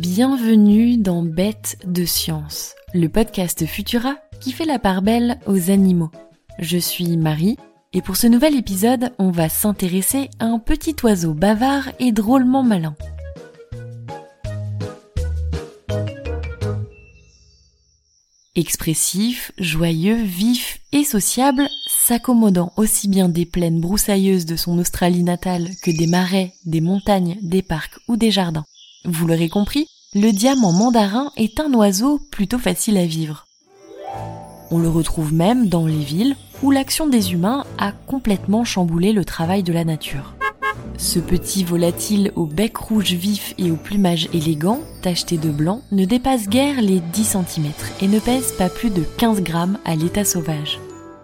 Bienvenue dans Bête de science, le podcast Futura qui fait la part belle aux animaux. Je suis Marie et pour ce nouvel épisode, on va s'intéresser à un petit oiseau bavard et drôlement malin. Expressif, joyeux, vif et sociable, s'accommodant aussi bien des plaines broussailleuses de son Australie natale que des marais, des montagnes, des parcs ou des jardins. Vous l'aurez compris, le diamant mandarin est un oiseau plutôt facile à vivre. On le retrouve même dans les villes où l'action des humains a complètement chamboulé le travail de la nature. Ce petit volatile au bec rouge vif et au plumage élégant, tacheté de blanc, ne dépasse guère les 10 cm et ne pèse pas plus de 15 grammes à l'état sauvage.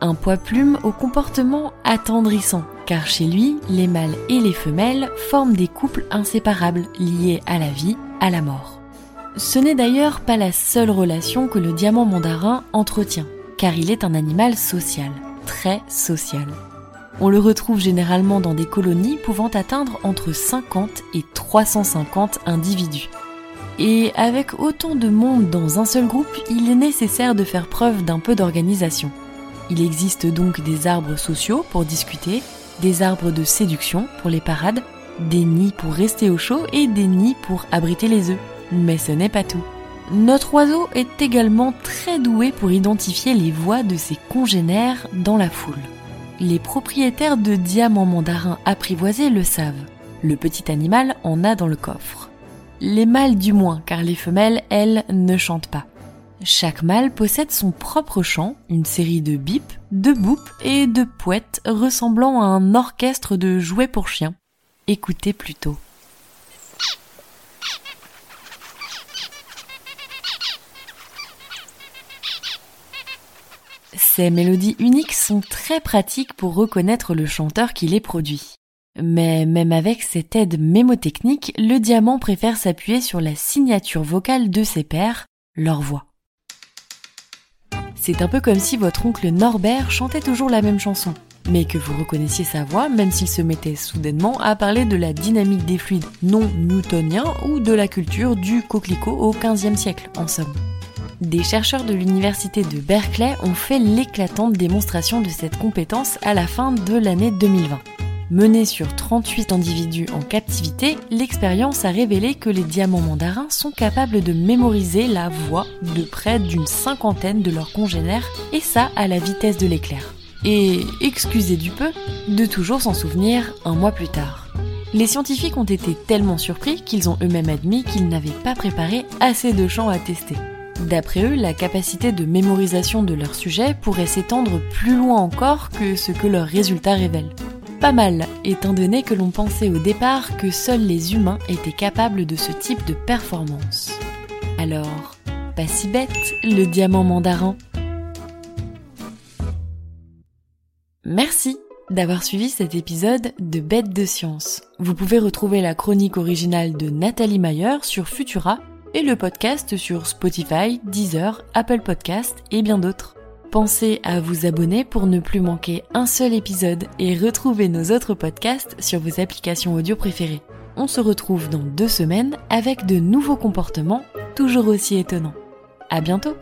Un poids plume au comportement attendrissant, car chez lui, les mâles et les femelles forment des couples inséparables liés à la vie, à la mort. Ce n'est d'ailleurs pas la seule relation que le diamant mandarin entretient, car il est un animal social, très social. On le retrouve généralement dans des colonies pouvant atteindre entre 50 et 350 individus. Et avec autant de monde dans un seul groupe, il est nécessaire de faire preuve d'un peu d'organisation. Il existe donc des arbres sociaux pour discuter, des arbres de séduction pour les parades, des nids pour rester au chaud et des nids pour abriter les œufs. Mais ce n'est pas tout. Notre oiseau est également très doué pour identifier les voix de ses congénères dans la foule. Les propriétaires de diamants mandarins apprivoisés le savent. Le petit animal en a dans le coffre. Les mâles du moins, car les femelles, elles, ne chantent pas. Chaque mâle possède son propre chant, une série de bips, de boups et de pouettes ressemblant à un orchestre de jouets pour chiens. Écoutez plutôt. Ces mélodies uniques sont très pratiques pour reconnaître le chanteur qui les produit. Mais même avec cette aide mémotechnique, le diamant préfère s'appuyer sur la signature vocale de ses pairs, leur voix. C'est un peu comme si votre oncle Norbert chantait toujours la même chanson, mais que vous reconnaissiez sa voix même s'il se mettait soudainement à parler de la dynamique des fluides non newtoniens ou de la culture du coquelicot au XVe siècle, en somme. Des chercheurs de l'université de Berkeley ont fait l'éclatante démonstration de cette compétence à la fin de l'année 2020. Menée sur 38 individus en captivité, l'expérience a révélé que les diamants mandarins sont capables de mémoriser la voix de près d'une cinquantaine de leurs congénères, et ça à la vitesse de l'éclair. Et, excusez du peu, de toujours s'en souvenir un mois plus tard. Les scientifiques ont été tellement surpris qu'ils ont eux-mêmes admis qu'ils n'avaient pas préparé assez de chants à tester. D'après eux, la capacité de mémorisation de leur sujet pourrait s'étendre plus loin encore que ce que leurs résultats révèlent. Pas mal, étant donné que l'on pensait au départ que seuls les humains étaient capables de ce type de performance. Alors, pas si bête, le diamant mandarin. Merci d'avoir suivi cet épisode de Bête de Science. Vous pouvez retrouver la chronique originale de Nathalie Mayer sur Futura et le podcast sur Spotify, Deezer, Apple Podcast et bien d'autres. Pensez à vous abonner pour ne plus manquer un seul épisode et retrouver nos autres podcasts sur vos applications audio préférées. On se retrouve dans deux semaines avec de nouveaux comportements toujours aussi étonnants. À bientôt!